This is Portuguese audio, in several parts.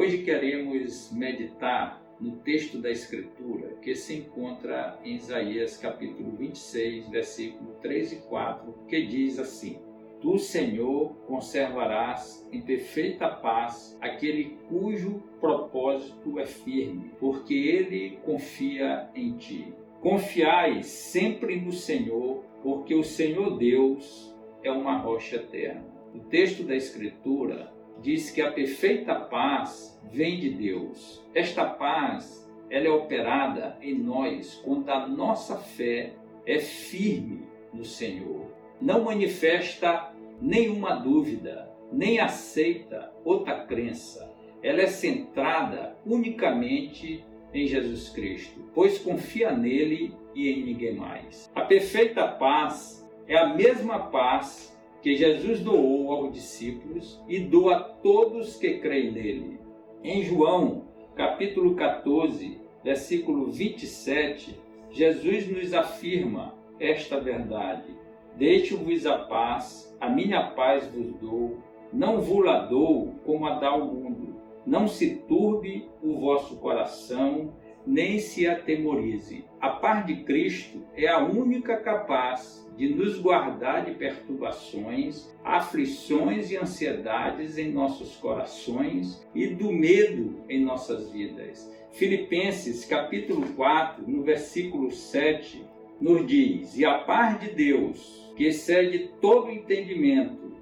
Hoje queremos meditar no texto da Escritura que se encontra em Isaías capítulo 26, versículo 3 e 4, que diz assim: Tu, Senhor, conservarás em perfeita paz aquele cujo propósito é firme, porque ele confia em ti. Confiai sempre no Senhor, porque o Senhor Deus é uma rocha eterna. O texto da Escritura diz que a perfeita paz vem de Deus. Esta paz, ela é operada em nós quando a nossa fé é firme no Senhor. Não manifesta nenhuma dúvida, nem aceita outra crença. Ela é centrada unicamente em Jesus Cristo, pois confia nele e em ninguém mais. A perfeita paz é a mesma paz que Jesus doou aos discípulos e doa a todos que creem nele. Em João, capítulo 14, versículo 27, Jesus nos afirma esta verdade: Deixo-vos a paz, a minha paz vos dou, não vos la dou como a dá o mundo. Não se turbe o vosso coração, nem se atemorize. A paz de Cristo é a única capaz de nos guardar de perturbações, aflições e ansiedades em nossos corações e do medo em nossas vidas. Filipenses capítulo 4, no versículo 7, nos diz: E a paz de Deus, que excede todo entendimento,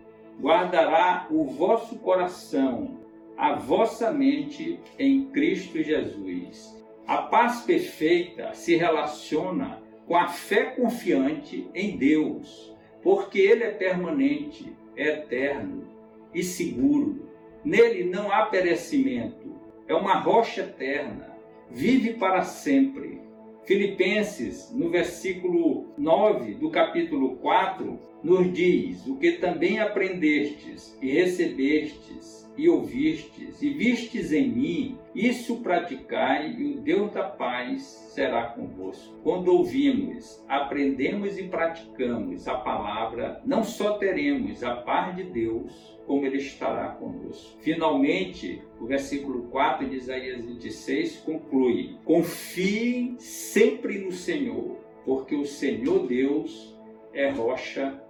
guardará o vosso coração, a vossa mente em Cristo Jesus. A paz perfeita se relaciona com a fé confiante em Deus, porque Ele é permanente, é eterno e seguro. Nele não há perecimento, é uma rocha eterna, vive para sempre. Filipenses, no versículo 9 do capítulo 4, nos diz: O que também aprendestes e recebestes e ouvistes e vistes em mim, isso praticai e o Deus da paz será convosco. Quando ouvimos, aprendemos e praticamos a palavra, não só teremos a paz de Deus, como ele estará conosco. Finalmente, o versículo 4 de Isaías 26 conclui: Confiem sempre no Senhor, porque o Senhor Deus é rocha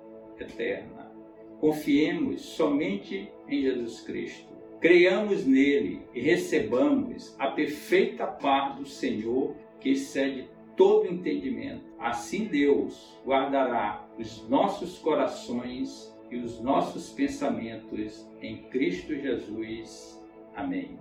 eterna. Confiemos somente em Jesus Cristo. Creiamos nele e recebamos a perfeita paz do Senhor que excede todo entendimento. Assim Deus guardará os nossos corações e os nossos pensamentos em Cristo Jesus. Amém.